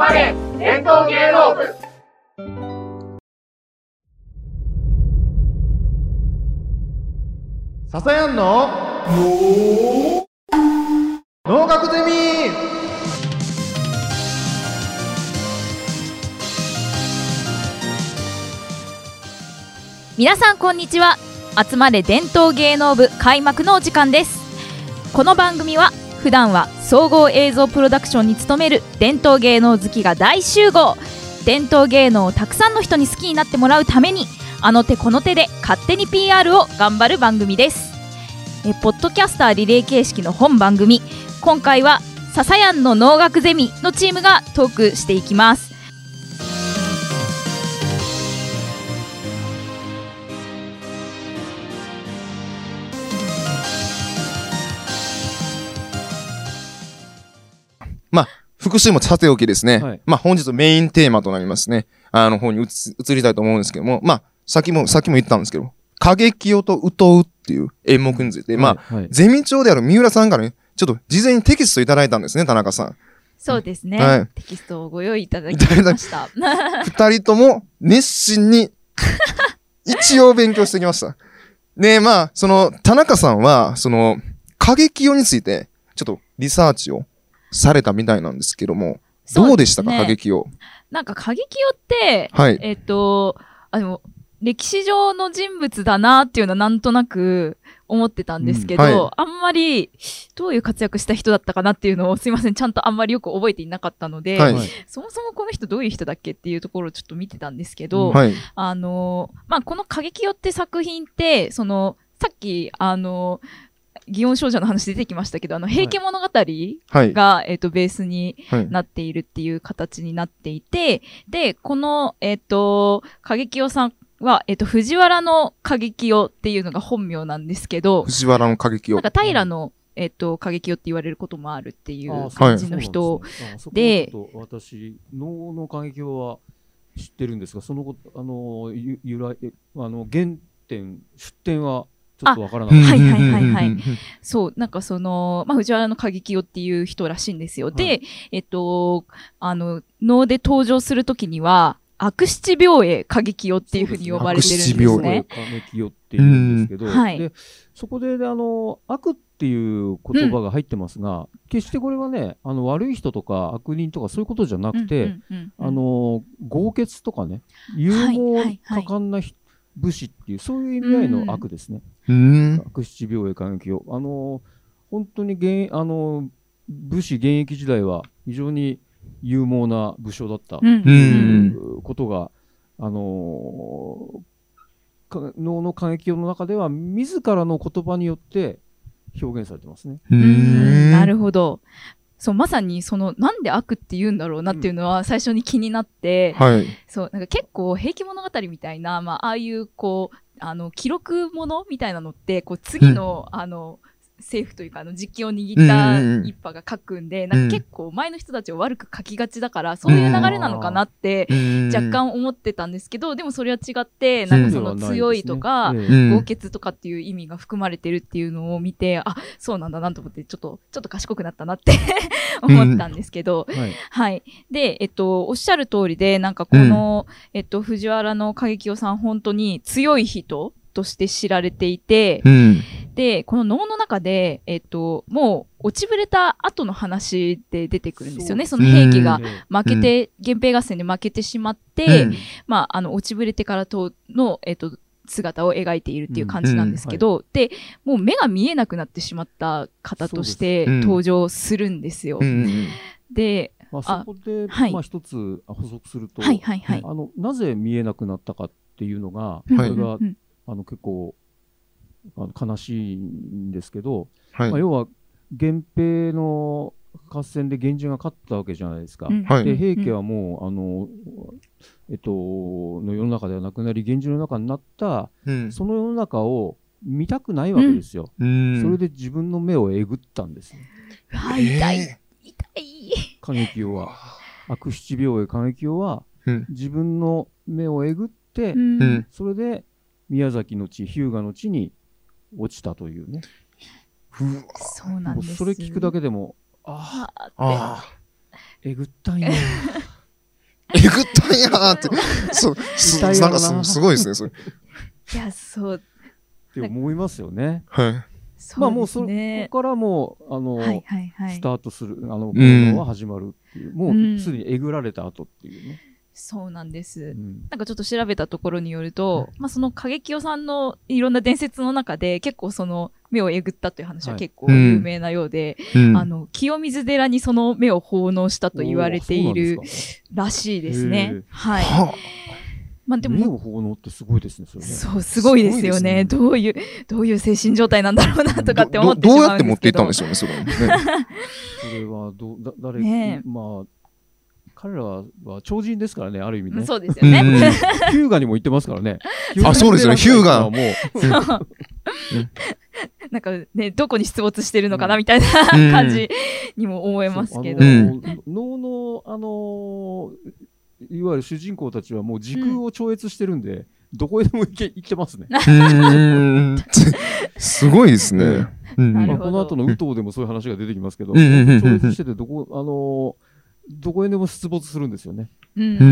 まれ伝統芸能部。笹やんの農学ゼミ。皆さんこんにちは。集まれ伝統芸能部開幕のお時間です。この番組は普段は総合映像プロダクションに勤める伝統芸能好きが大集合。伝統芸能をたくさんの人に好きになってもらうためにあの手この手で勝手に PR を頑張る番組です。えポッドキャスターリレー形式の本番組。今回はささやんの能楽ゼミのチームがトークしていきます。まあ、復習もさておきですね。はいまあ、本日メインテーマとなりますね。あの方に移移りたいと思うんですけども、まあ、さっきも、さっきも言ったんですけど、過激よと歌うっていう演目について、まあ、はいはいゼミ長である三浦さんからね、ちょっと事前にテキストいただいたんですね、田中さん。そうですね、はいテキストをご用意いただきました 二人とも熱心に、一応勉強してきました。ねまあ、その、田中さんは、その、過激よについて、ちょっとリサーチをされたみたいなんですけども、どうでしたか、ね過激よ。なんか過激よって、はい。えっ、と、あの、歴史上の人物だなっていうのはなんとなく思ってたんですけど、うんはいあんまりどういう活躍した人だったかなっていうのをすいません、ちゃんとあんまりよく覚えていなかったので、はいはいそもそもこの人どういう人だっけっていうところをちょっと見てたんですけど、はい。あの、まあ、この過激よって作品って、その、さっき、あの、祇園少女の話出てきましたけど、あの、平家物語はい。が、えっ、と、ベースにはい。なっているっていう形になっていて、で、この、えっ、と、過激よさんは、えっ、と、藤原の過激よっていうのが本名なんですけど、藤原の過激をなん。か平の、えっ、と、過激よって言われることもあるっていう感じの人、ではちょっと私能の過激は知ってるんですがそのことあのゆ由来えあの原点出典はちょっとわからなかった。はいはいはいはい。うんそう、なんかその、まあ、藤原の過激よっていう人らしいんですよ。はで、えっと、あの、能で登場するときには、悪七病へ過激よっていうふうに呼ばれてるんです悪七病ね。過激よっていうんですけど、うん。はい。でそこでであの悪っていう言葉が入ってますが、決してこれはねあの悪い人とか悪人とかそういうことじゃなくて、うんうんうんうん。あの豪傑とかね勇猛はいはい。はい果敢なひ武士っていうそういう意味合いの悪ですね。うん。悪七病へ過激を。あの本当に現あの武士現役時代は非常に勇猛な武将だったうんう。ん。ことが、あのか能の過激の中では自らの言葉によって表現されてますね。ううんなるほほど。そう、まさにその、なんで悪って言うんだろうなっていうのは最初に気になって、ど。はい。そう、なんか結構平気物語みたいな、まあ、ああいうこう、あの、記録ものみたいなのって、こう、次の、あの、政府というか、あの、実権を握った一派が書くんで、なんか結構前の人たちを悪く書きがちだから、そういう流れなのかなって、若干思ってたんですけど、でもそれは違って、なんかその強いとか、豪傑とかっていう意味が含まれてるっていうのを見て、あ、そうなんだなと思って、ちょっと、ちょっと賢くなったなって 思ったんですけど、はい。はい。で、えっと、おっしゃる通りで、なんかこの、えっと、藤原の過激夫さん、本当に強い人として知られていて、うん。で、この能の中で、えっと、もう落ちぶれた後の話で出てくるんですよね。その兵器がええ負けて、源平合戦で負けてしまって、うん。まあ、あの、落ちぶれてからとの、えっと、姿を描いているっていう感じなんですけど、で、もう目が見えなくなってしまった方として登場するんですよ。うん。で、まあ、そこで、はい。まあ、一つ補足すると、はいはいはい。あのなぜ見えなくなったかっていうのが、うん。これが、うん。うん。あの結構あの悲しいんですけど、はいまあ、。要は源平の合戦で源氏が勝ったわけじゃないですか。うんはいで平家はもう、あのえっとの世の中ではなくなり源氏の中になったうんその世の中を見たくないわけですよ。うん。それで自分の目をえぐったんですね。うわ痛い、え痛い。過激王は悪七病へ過激王はうん自分の目をえぐって、うんうんそれで宮崎の地日向の地に落ちたというねーうわそうなんです。それ聞くだけでもああああえぐったいね えぐったんやーって。そう、ななんかすすごいですね、それ。いやそうって思いますよね。はい。まあもうそねこからもう、あの、はいはいはいスタートする、あの、ん行動は始まるっていう、もうんうすでにえぐられた後っていうね。そうなんですうんなんかちょっと調べたところによると、まあ、その過激代さんのいろんな伝説の中で結構その目をえぐったという話ははい結構有名なようで、うんあの清水寺にその目を奉納したと言われているらしいですへねー。はい。はまあでも目を奉納ってすごいですね、それね。そう、すごいですよね。ねどういう、どういう精神状態なんだろうなとかってど思ってしまどうんですけど。っていったんでしょうね、それはね。それはどう、だ誰、ねえまあ、彼らは超人ですからね、ある意味ね。そうですよね。うんヒューガにも行ってますからね。あそうですよね。ヒューガ。もう、なんかね、どこに出没してるのかなみたいなうん。感じにも思えますけど。あうの能の、あのーいわゆる主人公たちはもう時空を超越してるんで、どこへでも行け行ってますね。すごいですね。この後の宇宙でもそういう話が出てきますけど、超越してて、どこ、あのーどこへでも出没するんですよね。うんう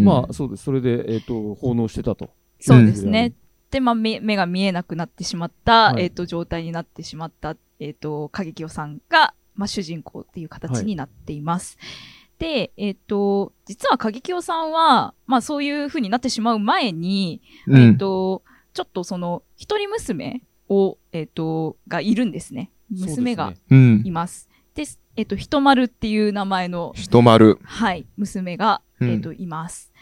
んまあ、そうです。それで、えっ、と、奉納してたと。そうですね。で、まあ、目目が見えなくなってしまった、はいえっ、と、状態になってしまった、えっ、と、影清さんが、まあ、主人公っていう形になっています。で、えっ、と、実は影清さんは、まあ、そういう風になってしまう前に、えっ、と、ちょっとその、一人娘を、えっ、と、がいるんですね。娘がそうですねうんい。ます。で、えっ、と、ひとまるっていう名前の、ひとまる。はい、娘が、うんえっ、と、います。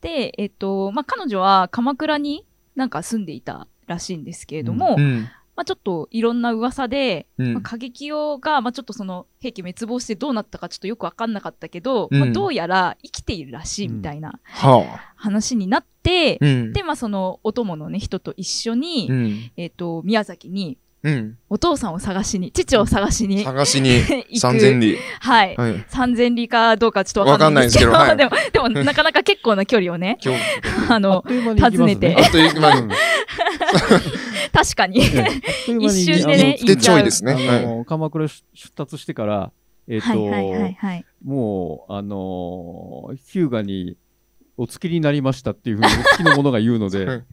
で、えっ、と、まあ、彼女は鎌倉になんか住んでいたらしいんですけれども、うん。まあ、ちょっといろんな噂で、うんまあ、過激用が、まあ、ちょっとその兵器滅亡してどうなったかちょっとよくわかんなかったけど、うんまあ、どうやら生きているらしいみたいなは話になって。で、まあ、そのお供のね、人と一緒に、うん。えっ、と、宮崎にうん。お父さんを探しに、父を探しに探しに。三千里。はい。はい。三千里かどうかちょっとわかんないんですけど、わかんない でも、でも、なかなか結構な距離をね、今日、あの。訪ねてあっという間に。確かに。一瞬でねあのでちょいですね。鎌倉出達してから、えっ、と。もう、あのーヒューガにお付きになりましたっていうふうにお付きの者が言うので、はい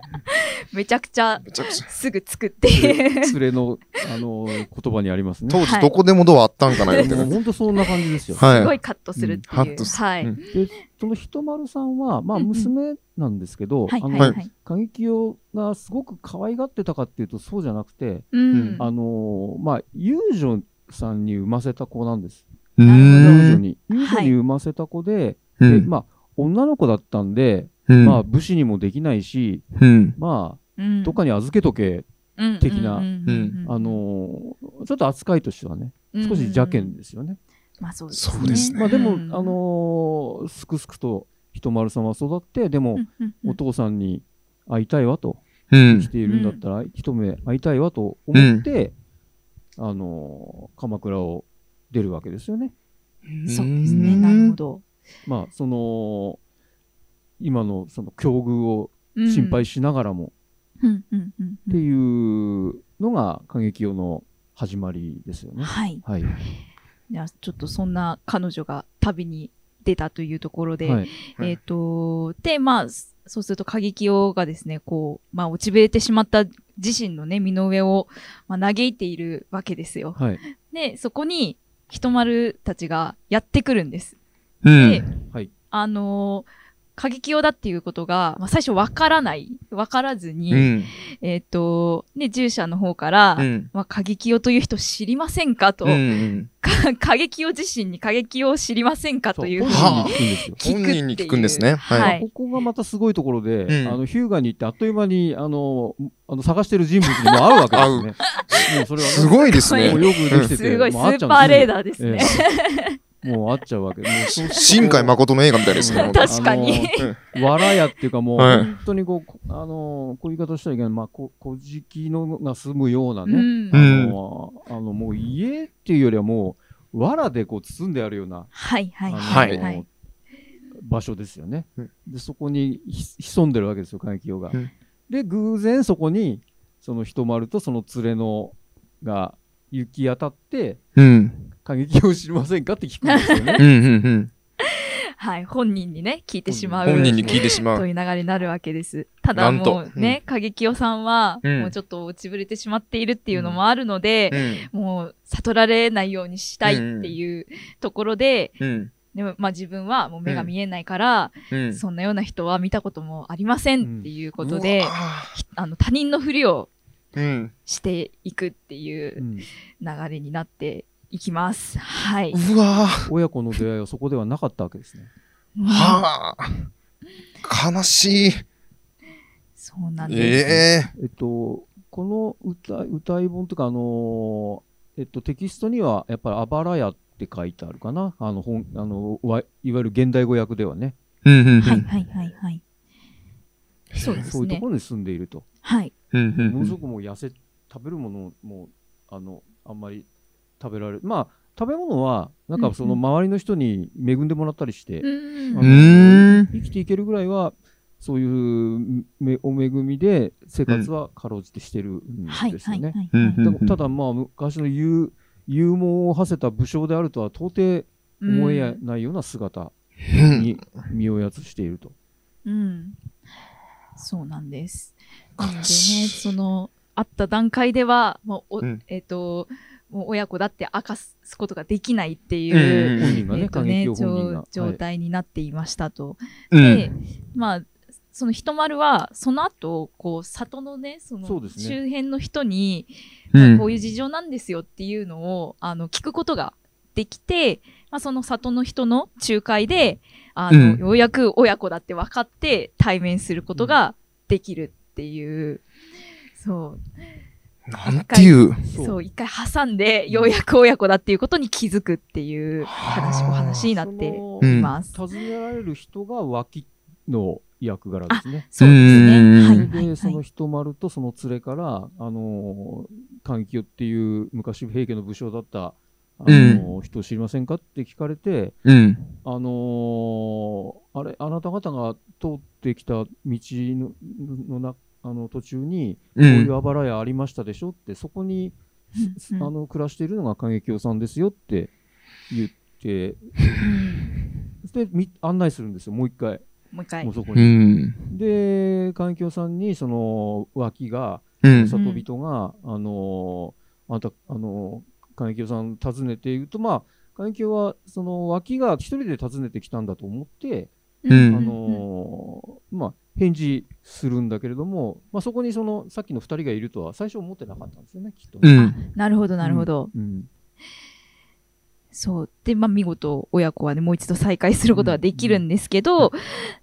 めちゃくちゃめちゃくちゃ。すぐ作っていう。連れの、あのー言葉にありますね。当時どこでもドアあったんかなよってもうね。本当そんな感じですよ。はいすごいカットするっていう。うんはい。うんで、そのひとまるさんは、まあ、娘なんですけど、はいあの、はいはい。過激用がすごく可愛がってたかっていうと、そうじゃなくて、うん。あのーまあ、遊女さんに産ませた子なんです。うなるほど遊。女に。遊女に産ませた子で、うん。でまあ、女の子だったんで、うんまあ、武士にもできないし、うん。まあ、うんどっかに預けとけ、うん的なうんうんあのーちょっと扱いとしてはね、うん少し邪険ですよね。まあそうですね。そうですねまあでも、うんあのーすくすくとひとまるさんは育って、でも、うんうんうんお父さんに会いたいわと、うん生き。ているんだったら、一目会いたいわと思って、あのー鎌倉を出るわけですよね。そうですね。なるほど。まあ、その、今のその境遇をうん心配しながらもっていうのが歌劇用の始まりですよね。はい。はい。じゃあちょっとそんな彼女が旅に出たというところで、はい。えっ、と、で、まあ、そうすると過激用がですね、こう、まあ、落ちぶれてしまった自身のね、身の上を、まあ、嘆いているわけですよ。はい。で、そこに、ひとまるたちがやってくるんです。うでん。、はい。あのー過激用だっていうことが、まあ、最初わからない、わからずに、うん。えっ、と、ね、従者の方から、うん。まあ、過激用という人知りませんかと、うん。か過激用自身に過激用を知りませんかというふうに聞く本人に聞くんですねはいはい。ここがまたすごいところで、うんあのヒューガに行ってあっという間にあのあの探してる人物にも会うわけですね。もうそれはねすごいですねもう。よくできてて、すごいスーパーレーダーですね。ええもう会っちゃうわけ。もう そ新海誠の映画みたいですね。確かにわらやっていうかもう、はい本当にこう、こあのこういう言い方したらいけない、まあ、こ小じきのが住むようなね、うんあうんのあのもう家っていうよりはもう、藁でこう包んであるような、はいはいあのはいはい。場所ですよね。うんで、そこにひ潜んでるわけですよ、海峡が。うんで、偶然そこに、その人丸とその連れのが行き当たって、うん。過激を知りませんかって聞くんですよね。うん。うん。はい、本人にね、聞いてしまう。本人に聞いてしまう。という流れになるわけです。ただもうね、過激代さんは、うんもうちょっと落ちぶれてしまっているっていうのもあるので、うん。もう悟られないようにしたいっていうところで、うん。でもまあ自分はもう目が見えないから、うん。そんなような人は見たこともありませんっていうことで、あの他人のふりをうん。していくっていううん流れになっていきます。はい。うわ親子の出会いはそこではなかったわけですね。はあ。悲しい。そうなんです。えええっと、この歌歌い本というか、あのーえっと、テキストにはやっぱりあばら屋って書いてあるかな。あの本あのわいわゆる現代語訳ではね。うんうんうん。はいはいはいはい。そうですねそういうとこ。ろに住んでいると。はい。うんうんものすごくもう痩せ、食べるものも、あの、あんまり食べられる。まあ、食べ物は、なんかその周りの人に恵んでもらったりして、うんうあのーん。生きていけるぐらいは、そういうめお恵みで生活はかろうじてしてるんはいですよね。はいはい。うんはいでもただまあ昔の勇勇猛を馳せた武将であるとは到底思えないような姿うんに身をやつしていると。うん。そうなんです。なのでね、その、会った段階では、もう、おうんえっ、と、もう親子だって明かすことができないってうん。いう、えっ、とね、状。態になっていましたと。うん。で、まあ、その人丸は、その後、こう、里のね、その、周辺の人に、うん。こういう事情なんですよっていうのを、あの、聞くことができて、まあ、その里の人の仲介で、あの、うん。ようやく親子だって分かって対面することができるっていう、そう、なんていう。そう一回挟んで、ようやく親子だっていうことに気づくっていう話、はあお話になってそいのます。尋ねられる人が脇の役柄ですね。そうですうんね。はい、で、はい、そのはい。人丸とその連れから、あのー、関清っていう昔平家の武将だった、あのー人を知りませんかって聞かれて、うん。あのーあれ、あなた方が通ってきた道ののなあの途中に、こうう。いうんあばら屋ありましたでしょって、そこに、うんうんあの暮らしているのが景清さんですよって言って、でみ案内するんですよ、もう一回、もう一回もう。そこうに。ん。で、環境さんにその脇が、うん。里人が、あのーあんた、あのー、環境さん訪ねていると、まあ、環境はその脇が一人で訪ねてきたんだと思って、うんあのーまあ、返事するんだけれども、まあ、そこにそのさっきの2人がいるとは最初思ってなかったんですよね、きっとね。うん。なるほど、なるほど。うんそう。で、まあ、見事、親子はね、もう一度再会することができるんですけど、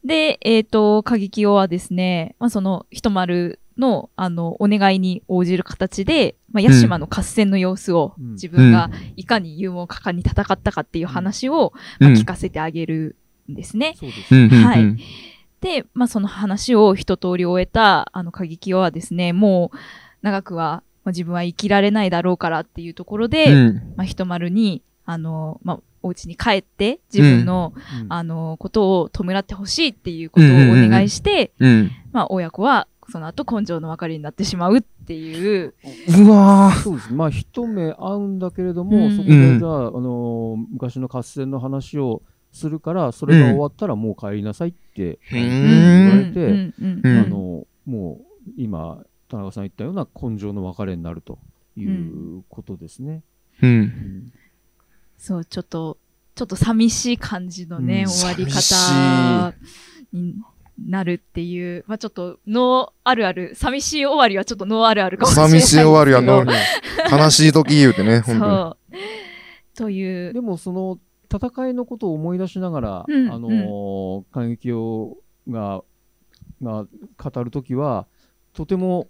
で、えっ、と、過激用はですね、まあ、その、ひとまるの、あの、お願いに応じる形で、まあ、ヤシマの合戦の様子を、うん自分がいかに勇猛果敢に戦ったかっていう話を、まあ、聞かせてあげるんですね。そうです。うん。はいで、まあ、その話を一通り終えた、あの、過激用はですね、もう、長くは、まあ、自分は生きられないだろうからっていうところで、うん。まあ、ひとまるに、あの、まあ、お家に帰って、自分の、うん。あの、ことを弔ってほしいっていうことをお願いして、うん。まあ、親子は、その後、根性の別れになってしまうっていう、うわそうです。まあ、一目会うんだけれども、うん。そこでじゃあ、あのー昔の合戦の話をするから、それが終わったらもう帰りなさいって、言われん。てあのもう今、田中さん言ったような根性の別れになるということですね。そう、ちょっと、ちょっと寂しい感じのね、うん。終わり方になるっていう、まあちょっと、ノーあるある、寂しい終わりはちょっとノーあるあるかもしれない寂。しい終わりはの悲しい時言うてね、本当そう。という、でも、その戦いのことを思い出しながら、うんあのー感激をがが語るときは、とても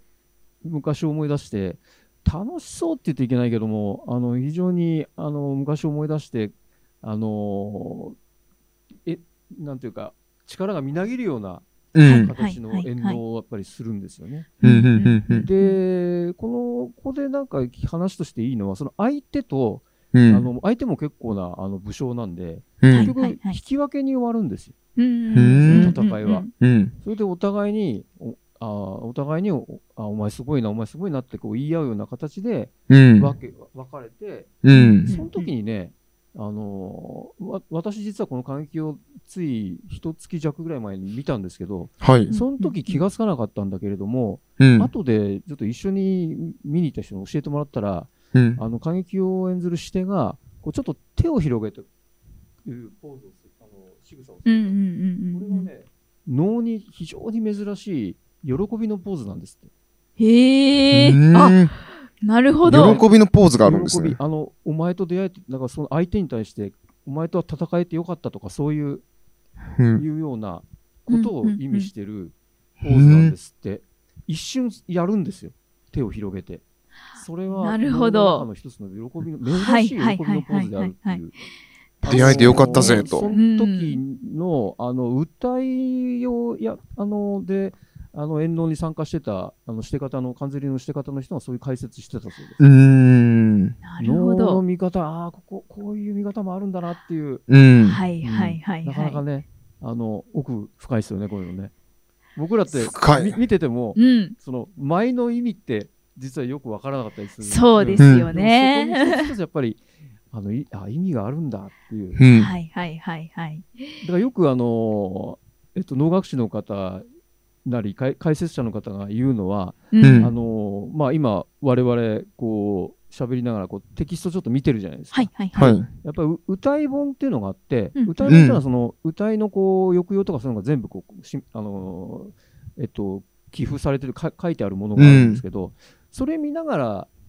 昔を思い出して、楽しそうって言っていけないけども、あの非常にあの昔を思い出して、あのーえなんていうか、力がみなぎるようなに。うん。形の演動をやっぱりするんですよね。で、この、ここでなんか話としていいのは、その相手と、うん。あの相手も結構なあの武将なんで、うん結局、引き分けに終わるんですよ。うんうん戦いはうん。それでお互いに、おあーお互いにおあ、お前すごいな、お前すごいなってこう言い合うような形でうん。分け分かれて、うん。その時にね、あのーわ私実はこの感激をつい一月弱ぐらい前に見たんですけど、はい。その時気がつかなかったんだけれども、うん。後でちょっと一緒に見に行った人に教えてもらったら、うん。あの、過激を演ずる視点が、こうちょっと手を広げてるポーズをする、あの、仕草をする。うんうんうんうんうん。これはね、能に非常に珍しい喜びのポーズなんですって。へえ。うんあ、なるほど。喜びのポーズがあるんですね。喜びあの、お前と出会えて、なんかその相手に対して、お前とは戦えてよかったとか、そういう、うん。いうようなことを意味してるポーズなんですって。一瞬やるんですよ。手を広げて。それは、なるほど能の一つの喜びの、珍しい喜びのポーズであるっていう。出会えてよかったぜとその時の、あの、歌いをや、あの、で、あの、演能に参加してた、あの、して方の、関税のして方の人がそういう解説してたそうです。うーん。なるほ能のど。見方、ああ、ここ、こういう見方もあるんだなっていう。うん。はいはいはいなかなかはね、あの、奥深いですよね、こういうのね。僕らって深いみ見てても、い。うん。その、舞の意味って、実はよくわからなかったりする。そうですよね。やっぱり、あの、いあ意味があるんだっていう。うん。はいはいはいはい。だからよくあの、えっと、能楽師の方なり、解解説者の方が言うのは、うんうんあの、まあ、今、我々、こう、喋りながら、こう、テキストちょっと見てるじゃないですか。はいはいははい。い。やっぱりう歌い本っていうのがあって、うん歌い本っていうのはその、歌いのこう抑揚とかそういうのが全部こうしあのーえっと寄付されてるか書いてあるものがあるんですけど、それ見ながら、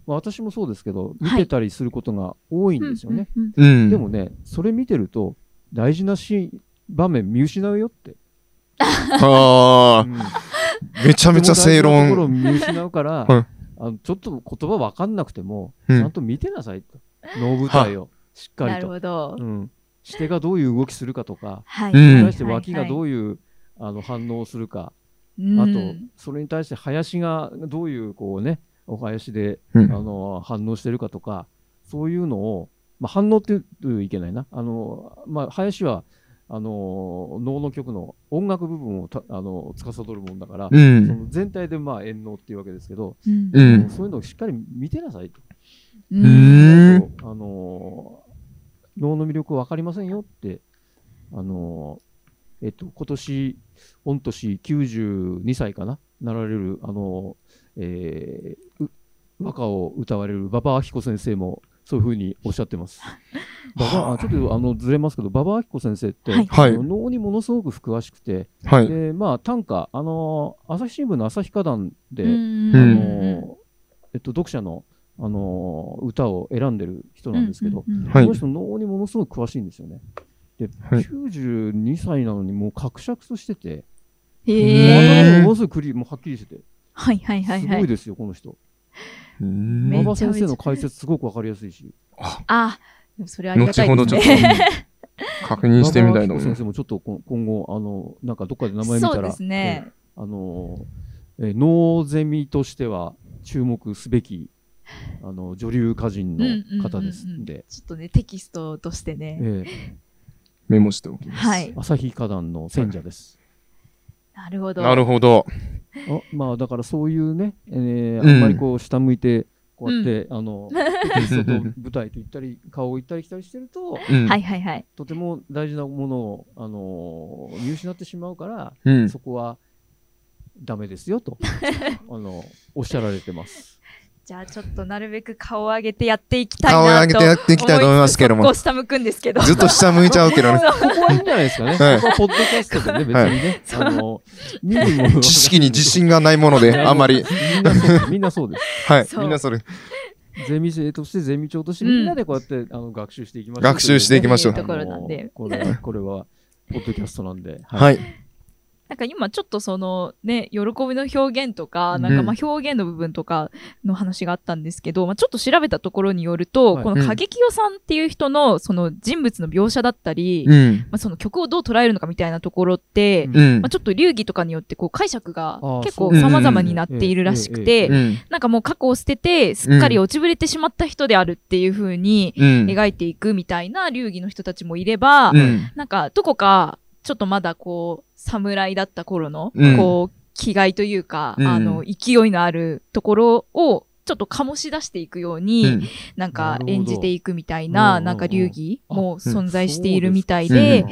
まあ、私もそうですけど見てたりすることが多いんですよね。うんうんうん。でもねそれ見てると大事なシーン場面見失うよって。あうんあ、めちゃめちゃ正とても大事なところ。見失うから、はいあのちょっと言葉わかんなくても、うんちゃんと見てなさいと能舞台をしっかなるりと。ほどう。ん、してがどういう動きするかとか、はい。に対して脇がどうういう、あの反応をするか、んあと、それに対して林がどういうこうね、お囃子で、うんあの反応してるかとか、そういうのを、まあ、反応って言うといけないな。あの、まあ、林は、あの、能の曲の音楽部分をたあの司るもんだから、そうん。の全体でまあ演能っていうわけですけど、うんうん。そういうのをしっかり見てなさいと。ううん。あの能の魅力分かりませんよって、あのえっと、今年、御年92歳かな、なられる、あのえーう和歌を歌われる馬場明子先生も、そういうふうにおっしゃってます。馬場あちょっとあのずれますけど、馬場明子先生って、はい能にものすごく詳しくて、はい。でまあ、短歌、あの朝日新聞の朝日歌壇で、うんあうんのえっと、読者の、あの歌を選んでる人なんですけど、この人能にものすごく詳しいんですよね。で、はい92歳なのにもう格尺としてて、へえ。ものすごくクリもうはっきりしてて、はいはいはいはい。すごいですよ、この人。馬場先生の解説すごくわかりやすいし、あ、でもそれありが後たいほどちょっとですね。確認してみたいと思います。馬場明子先生もちょっとこ今後、あの、なんかどっかで名前見たら、そうですね。あの、えー能ゼミとしては注目すべき、あの、女流歌人の方ですんで、ちょっとね、テキストとしてね。ええメモしておきます。はい。朝日歌壇の選者です。なるほど。なるほど。あまあだからそういうね、えーうんあんまりこう下向いてこうやって、あのテキストと 舞台と行ったり顔を行ったり来たりしてるとうんはいはいはい。とても大事なものを、あのー見失ってしまうから、うん。そこはダメですよと あのおっしゃられてます。じゃあちょっとなるべく顔を上げてやっていきたいなと顔を上げてやっていきたいと思いますけども下向くんですけど。ずっと下向いちゃうけどね。ここはいいんじゃないですかね。はいここはポッドキャストでね、別にね、あの見るものは知識に自信がないもので、あんまり。みんなそうです。はい。みんなそれ。ゼミ生としてゼミ長としてうんみんなでこうやって、あの学習していきましょう。学習していきましょうといねところなんでこれは、これは、ポッドキャストなんで。はい。なんか今ちょっとそのね、喜びの表現とか、なんかまあ表現の部分とかの話があったんですけど、まあちょっと調べたところによると、はいこの過激代さんっていう人のその人物の描写だったり、うん。まあその曲をどう捉えるのかみたいなところって、うんうんまあ、。ちょっと流儀とかによってこう解釈が結構様々になっているらしくええて、うん。なんかもう過去を捨てて、すっかり落ちぶれてしまった人であるっていう風にうん。描いていくみたいな流儀の人たちもいれば、うん。なんかどこかちょっとまだこう、侍だった頃の、うん。こう、気概というか、うん。あの、勢いのあるところを、ちょっと醸し出していくように、うん。なんか演じていくみたいうんな、うんなんか流儀もあ存在しているみたいで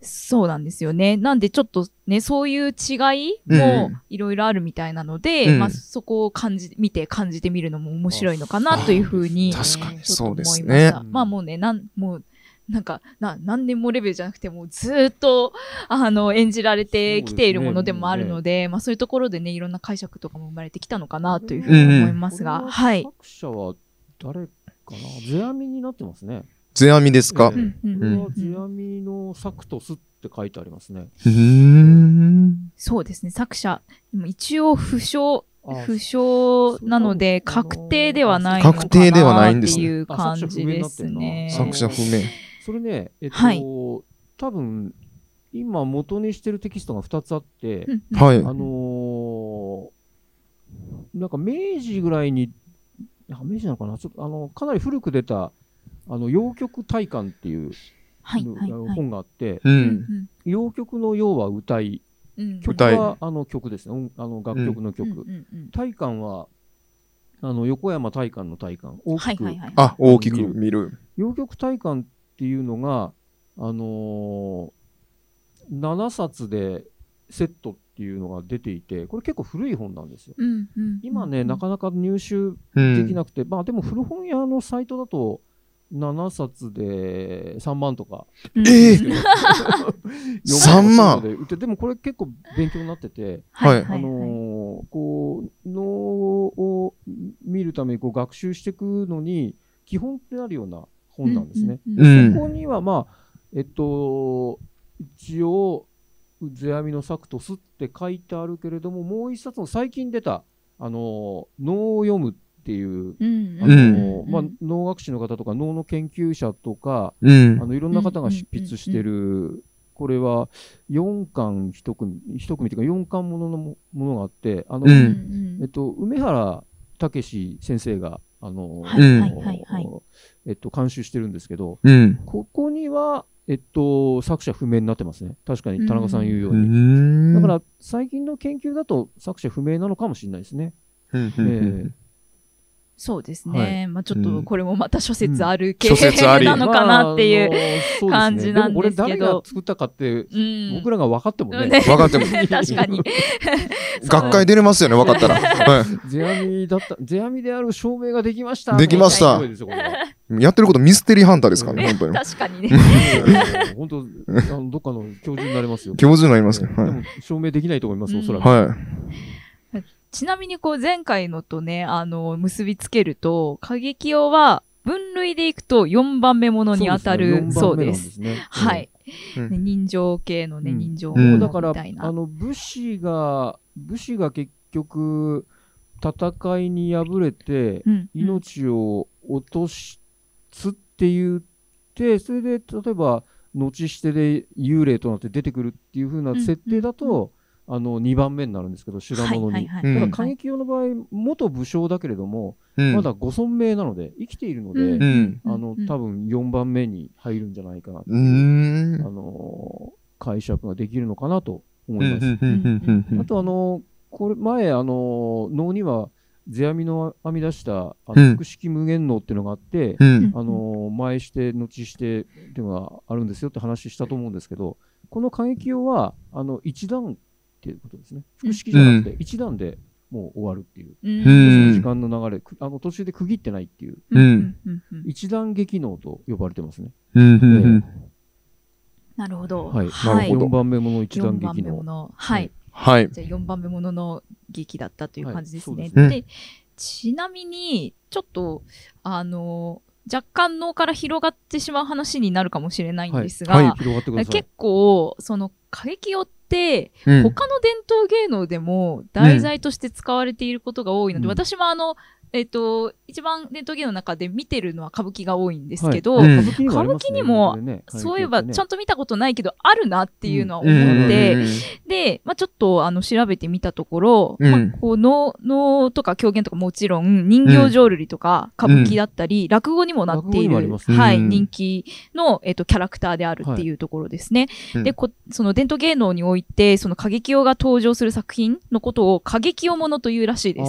そうなんですよね。なんでちょっとね、そういう違いもいろいろあるみたいなので、うん。まあそこを感じ、見て感じてみるのも面白いのかなというふうに、確かにそうです。ね。まあもうね、なん、もう、なんか、な、何年もレベルじゃなくて、もうずーっと、あの、演じられてきているものでもあるので、まあそういうところでね、いろんな解釈とかも生まれてきたのかなというふうに思いますが、これははい。作者は誰かな？世阿弥になってますね。世阿弥ですか？ええうんうんこれはうん世阿弥のサクトスって書いてありますね。うーん。そうですね、作者、でも一応不詳、あ不詳なので、確定ではないのか確定ではないんなってですねいう感じですね。あ作者不明。それね、えっと、はい多分、今元にしてるテキストが2つあって、はい。あのーなんか明治ぐらいに、明治なのかな？ちょっとあの、かなり古く出た、あの、洋曲大観っていう、はい、あはい、はい。の本があって、う。洋曲の洋は歌い、うん曲歌いはあの曲ですね、音あの楽曲の曲。大観は、あの横山大観の大観、大きく、はいはいはい。あ、大きく見る。洋曲大観っていうのが、あのー、7冊でセットっていうのが出ていて、これ結構古い本なんですよ。うんうん今ね、なかなか入手うできん。なくて、まあでも古本屋のサイトだと、7冊で3万とか。うんええうん3万で売ってでもこれ結構勉強になってて、はいあのーこう、脳を見るためにこう学習していくのに、基本ってなるような本なんですね。うんうんうん。うん。そこには、まあ、えっと、一応、世阿弥のサクトスって書いてあるけれども、もう一冊の最近出た、あの、脳を読むっていう、うんあのまあ、脳学士の方とか脳の研究者とか、うん。あ。のいろんな方が執筆してる、これは4巻一組、一組というか4巻もののもものがあって、あの、うん。えっと、梅原武先生が、あの、はいはいはいはいえっと、監修してるんですけど、うん。ここには、えっと、作者不明になってますね。確かに田中さん言うよううに。んだか、ら、最近の研究だと作者不明なのかもしれないですね。うんうんうんそうですはね。まあちょっうんとこれもまた諸説ある系諸説ありなのかなっていう。う感じなんですけどこれ誰が作ったかって、うん僕らが分かってもね。ね分かっても 確かに。学会出れますよね、分かったら。は世阿弥だった、世阿弥である証明ができました。できました。やってることミステリーハンターですからね、本当に。確かにね。本当、あのどっかの教授になりますよ。教授になりますね。はでも証明できないと思います、うんおそらい。く。はちなみにこう前回のとね、あの、結びつけると、過激用は分類でいくと4番目ものに当たるそうです。すね。はい。うんね人情系のね、うん人情うんものだから、みたいな。あの、武士が、武士が結局、戦いに敗れて、うん命を落とすって言って、それで、例えば、後してで幽霊となって出てくるっていう風な設定だと、あの、2番目になるんですけど、修羅物に。はいはいうんただ、はい。過激用の場合、元武将だけれども、い。うんまだご存命なので、生きているので、うんうん。あの、多分4番目に入るんじゃないかなってういう、ーんあのー解釈ができるのかなと思います。あと、あのーこれ、前、あのー能には、世阿弥の編み出した、あうんの、複式無限能っていうのがあって、うんあのー前して、後してっていうのがあるんですよって話したと思うんですけど、この過激用は、あの、一段っていうことですね。複式じゃなくて、一段でもう終わるっていう。うんうん時間の流れ、くあの途中で区切ってないっていう、うん一段劇能と呼ばれてますね。なるほど。はい。はい。なるほど4番目もの一段4番劇能。目もの。はい。はい。じゃあ4番目ものの劇だったという感じですね。ですでちなみに、ちょっと、あの、若干脳から広がってしまう話になるかもしれないんですが、はいはい広がってください。結構、その、過激用って、うん。他の伝統芸能でも題材として使われていることが多いので、うん。私もあの、えっ、と、一番伝統芸能の中で見てるのは歌舞伎が多いんですけど、はい。うん。歌舞伎にもね歌舞伎にもこれねそういえばちゃんんと見たことないけど、あるなっていうのは思うん。って、うん。で、まあ、ちょっとあの調べてみたところ、うん。まあ、こう能能とか狂言とかもちろん人形浄瑠璃とか歌舞伎だったり、落語にもなっている、はい、うん。人気の、えっとキャラクターであるっていうところですね。うん。でこその伝統芸能においてその歌劇用が登場する作品のことを歌劇用ものというらしいです。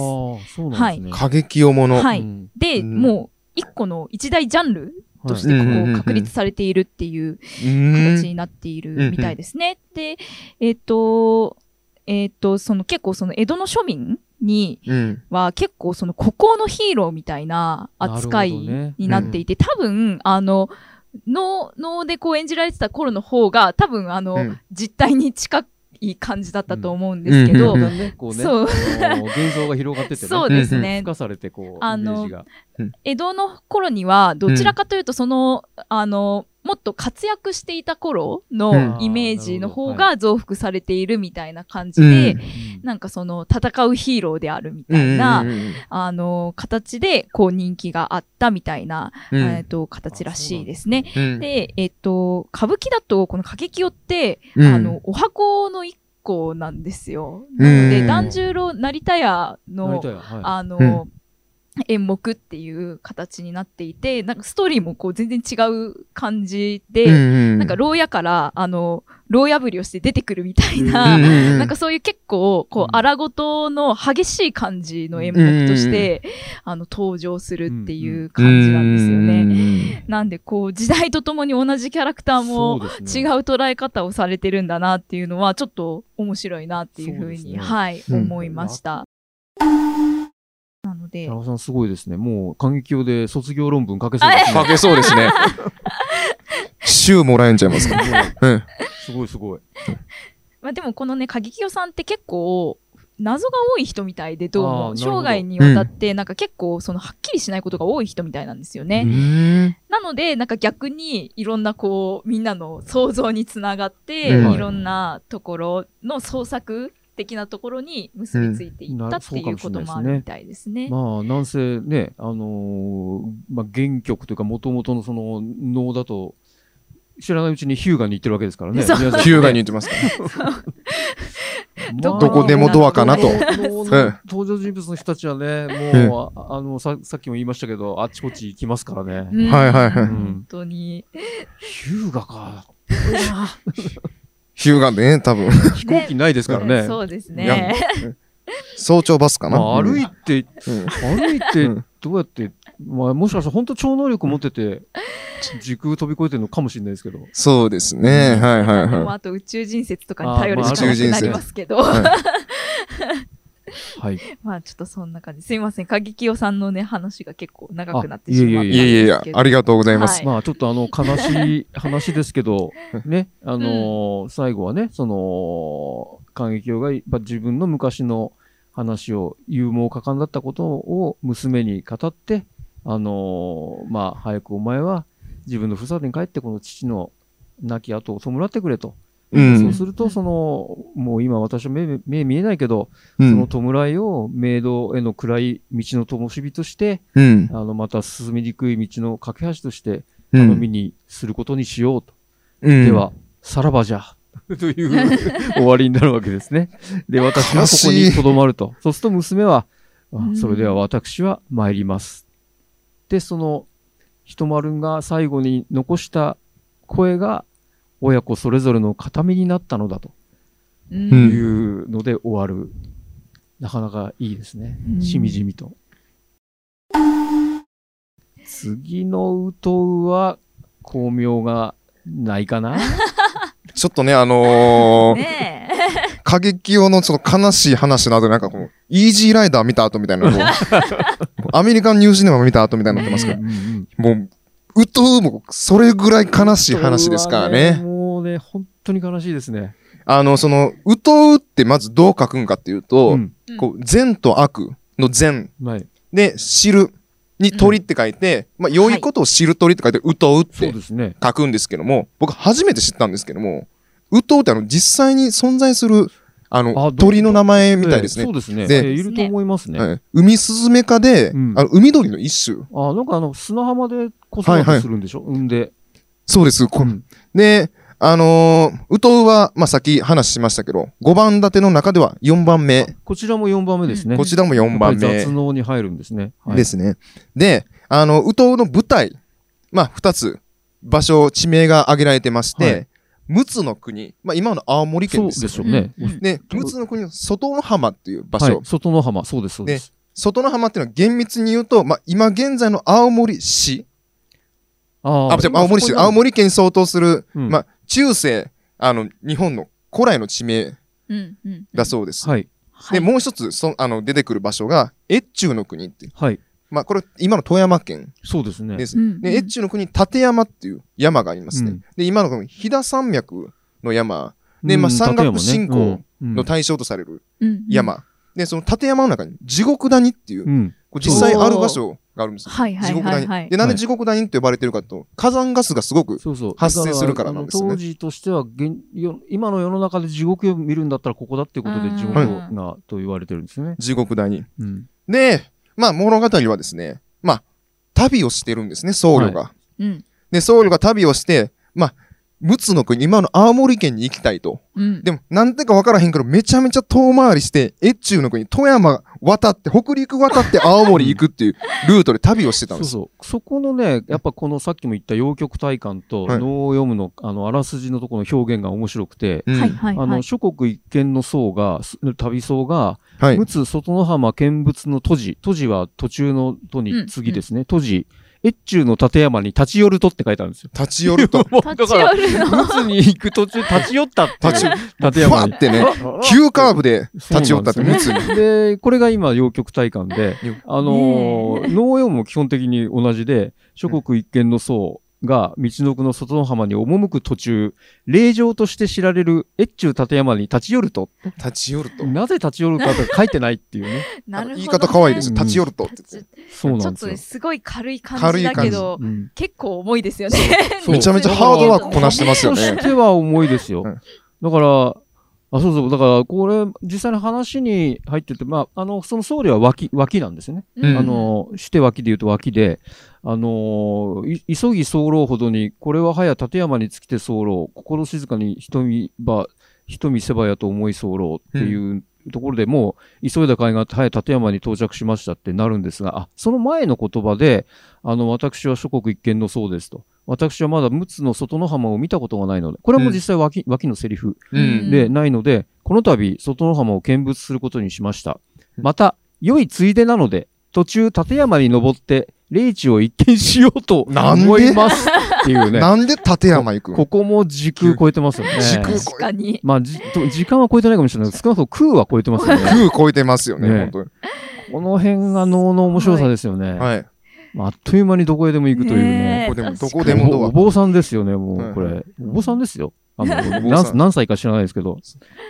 ああ、そうなんですね。過激をもの。はい。うんで、うん。もう一個の一大ジャンルとしてこはい。うんうんうんう確立されているっていうう形ん。になっているみたいですね。で、えっ、と、えっ、と、その結構その江戸の庶民にうん。は結構その孤高のヒーローみたいな扱いになっていて、多分、あの、能、能でこう演じられてた頃の方が、多分あの、うん。実態に近い感じだったと思うんですけど、うん。だん。うね、そう。幻想が広がってってね。そうですね。付加されて、こう、あのイメージが。江戸の頃には、どちらかというと、その、あの、もっと活躍していた頃のうん。イメージの方が増幅されているみたいな感じで、うんなんかその戦うヒーローであるみたいな、あの、形でこう人気があったみたいな、うん。えっと、形らしいですね。うんで、えっと、歌舞伎だと、この歌劇よって、うん。あの、お箱の一個なんですよ。うんなので、團十郎成田屋の。あの、うん演目っていう形になっていて、なんかストーリーもこう全然違う感じで、うんうん。なんか牢屋から、あの、牢破りをして出てくるみたいうんな、うんうん。なんかそういう結構、こう、うん。荒事の激しい感じの演目として、あの、登場するっていう感じなんですよね。ね。なんで、こう、時代とともに同じキャラクターも違ね。う捉え方をされてるんだなっていうのは、ちょっと面白いなっていうふうに、そうね。はい、うん。思いました。なので田、中さんすごいですね。もう、感激用で卒業論文書けそうですね。かけそうですね。週もらえんちゃいますか？うん。すごいすごい。まあでもこのね、過激代さんって結構、謎が多い人みたいで、どうも、生涯にわたって、なんか結構、その、はっきりしないことが多い人みたいなんですよね。うんなので、なんか逆に、いろんなこう、みんなの想像につながって、うんいろんなところの創作的なところに結びついていったっていうこともあるみたいですね。まあ、なんせね、あのーまあ、原曲というか、もともとのその能だと、知らないうちにヒューガに行ってるわけですからね。ヒューガに言ってますから。まあどどこでもドアかなと登場人物の人たちはね、うんもう、ああのさ、さっきも言いましたけど、あっちこっち行きますからね。うんはいはいはい本当に。ヒューガか。ヒューガでね、多分。飛行機ないですからね。そうですね。早朝バスかな。まあ、歩いて、うん歩いてうん、どうやって、まあ、もしかしたら本当超能力持ってて、時空飛び越えてるのかもしれないですけど。そうですね。はいはいはあと宇宙人説とかに頼るしかなりますけど。い。はいはい。まあちょっとそんな感じ。すいません。過激代さんのね、話が結構長くなってあしまったんいですけど。いやいやいや、ありがとうございます。はいまあ、ちょっとあの、悲しい話ですけど、ね、あのー最後はね、その、感激用がやっぱ自分の昔の話を、勇猛果敢だったことを娘に語って、あのーまあ、早くお前は自分のふるさとに帰って、この父の亡き後を弔ってくれと。うんそうすると、その、もう今私は目目見えないけど、うそのん。弔いを明道への暗い道の灯火として、うん。あの、また進みにくい道の架け橋として、う頼みん。にすることにしようと。うんでは、さらばじゃ。という 終わりになるわけですね。で、私はここに留まると。そうすると娘は、それでは私は参ります。で、その、ひとまるが最後に残した声が、親子それぞれの形見になったのだとうんうんいうので終わる。なかなかいいですねう。んしみじみと。次のウトウは、巧妙がないかな ちょっとね、あのー、ね過激用のちょっと悲しい話などなんかこう、イージーライダー見た後みたいな、アメリカンニュージーネマ見た後みたいになってますからうんうんもう、うとうもそれぐらい悲しい話ですからね。ね、本当に悲しいですね。あの、その、うとうってまずどう書くんかっていうと、ん。え。こう、善と悪の善はい。で、知るに鳥って書いて、まあ、良いことを知る鳥って書いて、うとうっそうてですね。書くんですけども、僕初めて知ったんですけども、うとうってあの、実際に存在する、あの、鳥の名前みたいですねええそう。ですね。でええいると思いますね。はい、ウミスズメ科で、うんあの海鳥の一種。あ、なんかあの、砂浜で子育てするんでしょ、産んで。そうです。こうんで、あのー、ウトウは、まあ、さっき話しましたけど、5番立ての中では4番目。こちらも4番目ですね。こちらも4番目雑能に入るんですね。はいですね。で、あの、ウトウの舞台、まあ、2つ、場所、地名が挙げられてまして、はい陸奥の国、まあ、今の青森県です。そうでしょうね。で、陸奥の国の外の浜っていう場所。はい。外の浜。そうです、そうです。外の浜っていうのは厳密に言うと、まあ、今現在の青森市ああ、違う青森市、青森県に相当する、うんまあ、中世、あの、日本の古来の地名だそうです。はい。で、もう一つ、そあの、出てくる場所が、越中の国って。はい。まあ、これ、今の富山県そうですね。です。うんで、越中の国、立山っていう山がありますね。うんで、今のこの飛騨山脈の山で、うんまあ、山岳信仰うんの対象とされるうん山。で、その立山の中に地獄谷っていう、うん。こう実際ある場所があるんですよ。はいはい地獄谷。はいはいで、なんで地獄谷って呼ばれてるかと、火山ガスがすごく。発生するからなんですね当時としては現よ、今の世の中で地獄を見るんだったらここだっていうことでうん地獄がと言われてるんですよね。地獄谷。うん。で、まあ、物語はですね、まあ、旅をしてるんですね、僧侶が。うんで、僧侶が旅をして、まあ、陸奥の国、今の青森県に行きたいと。うんでも、なんでかわからへんけど、めちゃめちゃ遠回りして、越中の国、富山渡って、北陸渡って青森行くっていう ルートで旅をしてたんです。そうそう。そこのね、やっぱこのさっきも言った陽極体感とはい能を読むの、あの、あらすじのところの表現が面白くて、うんはいはいあの、はい諸国一見の僧が、す旅僧が、はい。陸奥外の浜見物の都寺、都寺は途中の都に次ですね、都寺、越中の立山に立ち寄るとって書いてあるんですよ。立ち寄ると、も うだ立ちから、寄るの？陸奥に行く途中立ち寄ったって。立ち、立ふ山にわっ。てね、あ急カーブで立ち寄ったって、そうなん陸奥に。で、これが今、陽極体感で、あのー、農業も基本的に同じで、諸国一見の僧が道の奥の外の浜に赴く途中、霊場として知られる越中立山に立ち寄ると、立ち寄ると。なぜ立ち寄るかと書いてないっていうね。なるほどね言い方可愛いです立ち寄るとって言って。そうなんですよちょっとね。すごい軽い感じだけどうん結構重いですよねそうめちゃめちゃハードワークこなしてますよとね。しては重いですよ。うんだから、あ、そうそう。だから、これ、実際の話に入ってて、まあ、あの、その僧侶は脇、脇なんですよね。うんあの、して脇で言うと脇で、あの急ぎ候ほどに、これは早立山に尽きて候、心静かに瞳ば、瞳せばやと思い候っていうところでもう、急いだ甲斐があって、早立山に到着しましたってなるんですが、あ、その前の言葉で、あの、私は諸国一見の僧ですと。私はまだ陸奥の外の浜を見たことがないので、これはもう実際脇、脇のセリフうん。でないので、この度、外の浜を見物することにしました。また、良いついでなので、途中、立山に登って、霊地を一見しようと思いますっていうね。なんで立山行くここも時空超えてますよね。時空確かにまあ、じと時間は超えてないかもしれないけど、少なくとも空は超えてますよね。空超えてますよね、ね本当に。この辺が能の面白さですよね。はい。まああっという間にどこへでも行くというね。どこでもおお坊さんですよね、もう、はいこれ。お坊さんですよ。あの何何歳か知らないですけど、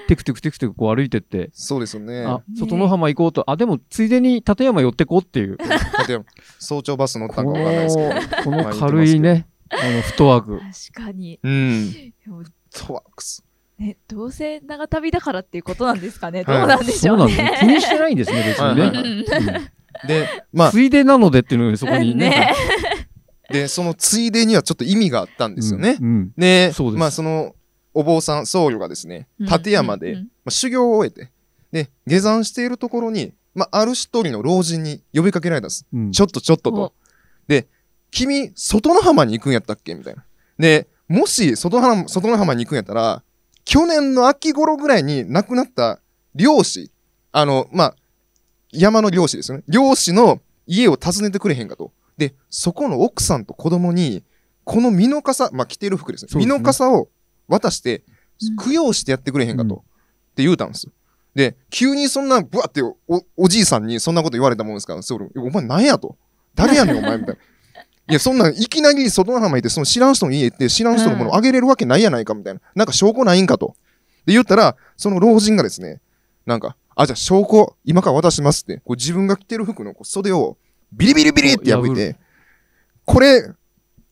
テクテクテクテクこう歩いてって、そうですよね。あ、外の浜行こうと、あ、でも、ついでに立山寄ってこうっていう、立山、早朝バス乗ったんかわかんないですけど。この軽いね、あの、フットワーク。確かにうん。でもトワークス。ねどうせ長旅だからっていうことなんですかね？はいどうなんでしょうそうなんですね。気ねにしてないんですね、別にね。はいはいうんで、まあ、ついでなのでっていうのにそこにね。ねで、そのついでにはちょっと意味があったんですよね。うん。うんで、そうですまあ、その、お坊さん、僧侶がですね、立山で、うんうんまあ、修行を終えて、で、下山しているところに、まあ、ある一人の老人に呼びかけられたんです。うんちょっとちょっとおと。で、君、外の浜に行くんやったっけ？みたいな。で、もし、外の浜、外の浜に行くんやったら、去年の秋頃ぐらいに亡くなった漁師、あの、まあ、山の漁師ですよね。漁師の家を訪ねてくれへんかと。で、そこの奥さんと子供に、この身の傘、まあ、着てる服ですね。すね身の傘を渡してうん、供養してやってくれへんかと。うんって言うたんですよ。で、急にそんな、ぶわってお、おじいさんにそんなこと言われたもんですから、そうお前何やと。誰やねん、お前、みたいな。いや、そんなん、いきなり外の浜行って、その知らん人の家行って、知らん人のものあげれるわけないやないか、みたいな。なんか証拠ないんかと。で、言ったら、その老人がですね、なんか、あ、じゃあ証拠、今から渡しますって、こう自分が着てる服のこう袖を、ビリビリビリって破い破て、これ、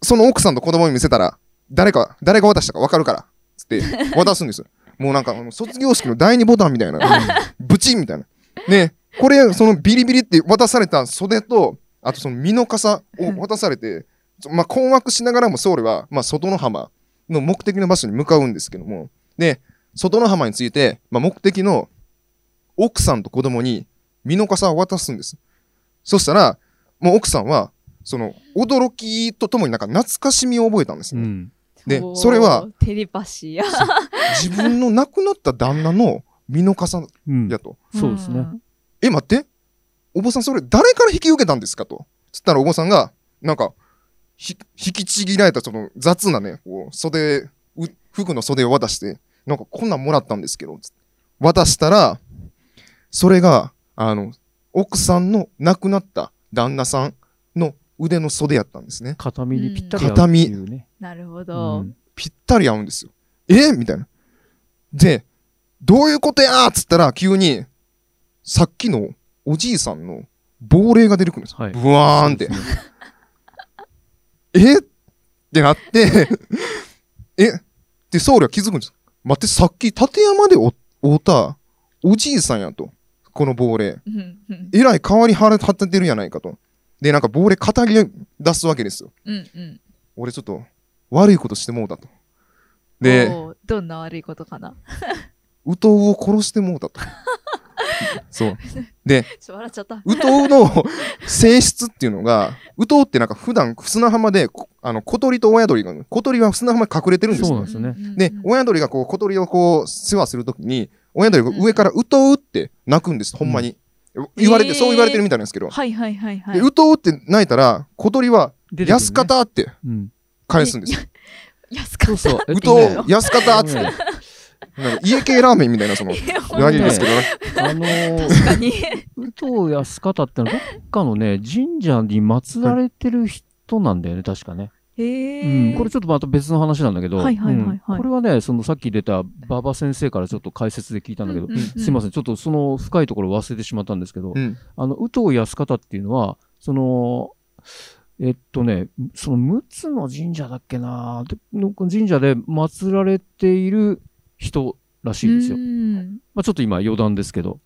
その奥さんと子供に見せたら、誰か、誰が渡したか分かるから、つって、渡すんですよ。もうなんか、卒業式の第二ボタンみたいな、ブチンみたいな。ね、これ、そのビリビリって渡された袖と、あとその身の傘を渡されて、そまあ、困惑しながらも僧侶は、まあ、外の浜の目的の場所に向かうんですけども、で、外の浜について、まあ、目的の奥さんと子供に身の傘を渡すんです。そしたら、もう奥さんは、その、驚きとともになんか懐かしみを覚えたんですね。うん。でそれはテレパシーや 自分の亡くなった旦那の身の傘うんやと。そうですね。え、待って。お坊さんそれ誰から引き受けたんですかと。つったらお坊さんが、なんか、ひ引きちぎられたその雑なね、こう、袖、う服の袖を渡して、なんかこんなんもらったんですけど、つって渡したら、それが、あの、奥さんの亡くなった旦那さんの腕の袖やったんですね。片身にぴったり合うっていうね。なるほうど。んぴったり合うんですよ。え？みたいな。で、どういうことやーっつったら、急に、さっきのおじいさんの亡霊が出てくるんですよ。はいブワーンってえ？ってなって、え？で、僧侶は気づくんです。待って、さっき立山でお会うたおじいさんやと。この亡霊。えらい変わり腹立ててるやないかと。で、なんか亡霊語り出すわけですよ。うんうん。俺ちょっと悪いことしてもうたと。で、どんな悪いことかなウトウを殺してもうたと。そう。で、ちょっと笑っちゃった。ウトウの性質っていうのが、ウトウってなんか普段砂浜で、こあの、小鳥と親鳥が、小鳥は砂浜に隠れてるんですよそうなん。ですね。うんうんで、親鳥がこう、小鳥をこう、世話するときに、親鳥が上からウトウって鳴くんです、ほんまに。言われて、えーそう言われてるみたいなんですけど。はいはいはいはいで、。ウトウって鳴いたら、小鳥は、安方ってうん。返すんですよ。安かった。そうそう。えっウとねトウ、安方っつって。なんか家系ラーメンみたいな、その、いや言われるんですけど、あのー、確かに。宇藤安方ってのはどっかのね、神社に祀られてる人なんだよね、確かね。へうん、え。これちょっとまた別の話なんだけど、はいはいはいはいうんこれはね、そのさっき出た馬場先生からちょっと解説で聞いたんだけど、すいません、ちょっとその深いところ忘れてしまったんですけど、うん。あの、宇藤安方っていうのは、その、えっとね、その陸奥の神社だっけな神社で祀られている人らしいですよ。うんまあちょっと今余談ですけど、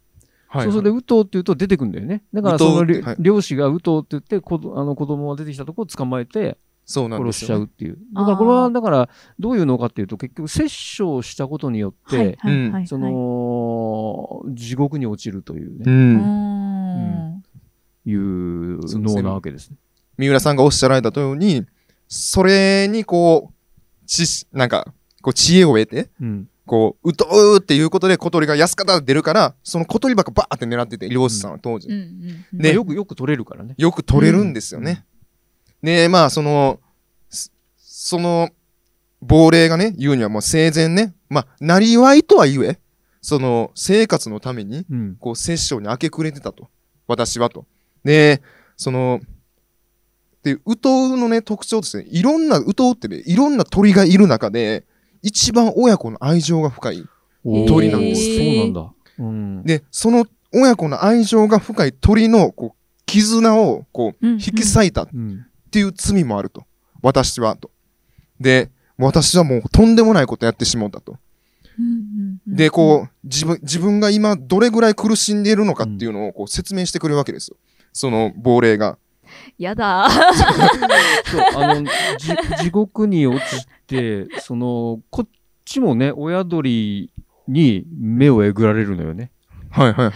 はいそうそれで、ウトウって言うと出てくんだよね。だから、そのりはい漁師がウトウって言って、あの子供が出てきたとこを捕まえてそうなんで殺しすよね。ちゃうっていう。だから、これは、だから、どういうのかっていうと、結局、殺生したことによって、はいはいはいはい。その、地獄に落ちるというう。ね、うんん。いう能なわけですね。三浦さんがおっしゃられたように、それにこう、知識、なんか、こう知恵を得て、うん。こう、うとうっていうことで小鳥が安方で出るから、その小鳥ばっかバーって狙ってて、漁師さんは当時。うんうんうん。でまあよく、よく取れるからね。よく取れるんですよね。で、まあ、その、すその、亡霊がね、言うにはもう生前ね、まあ、なりわいとは言え、その、生活のために、うん。こう、殺生に明け暮れてたと。私はと。で、その、で、ウトウのね、特徴ですね、いろんな、ウトウってね、いろんな鳥がいる中で、一番親子の愛情が深い。鳥なんですそうなんだ。うん。で、その親子の愛情が深い鳥の、こう、絆を、こう、引き裂いたっうん。ていう罪もあると。私は、と。で、私はもうとんでもないことやってしもうたと。で、こう、自分、自分が今どれぐらい苦しんでいるのかっていうのをこう説明してくれるわけですよ。その亡霊が。やだ。そう、あの、じ地獄に落ちて、その、こっちもね、親鳥に目をえぐられるのよね。はいはい。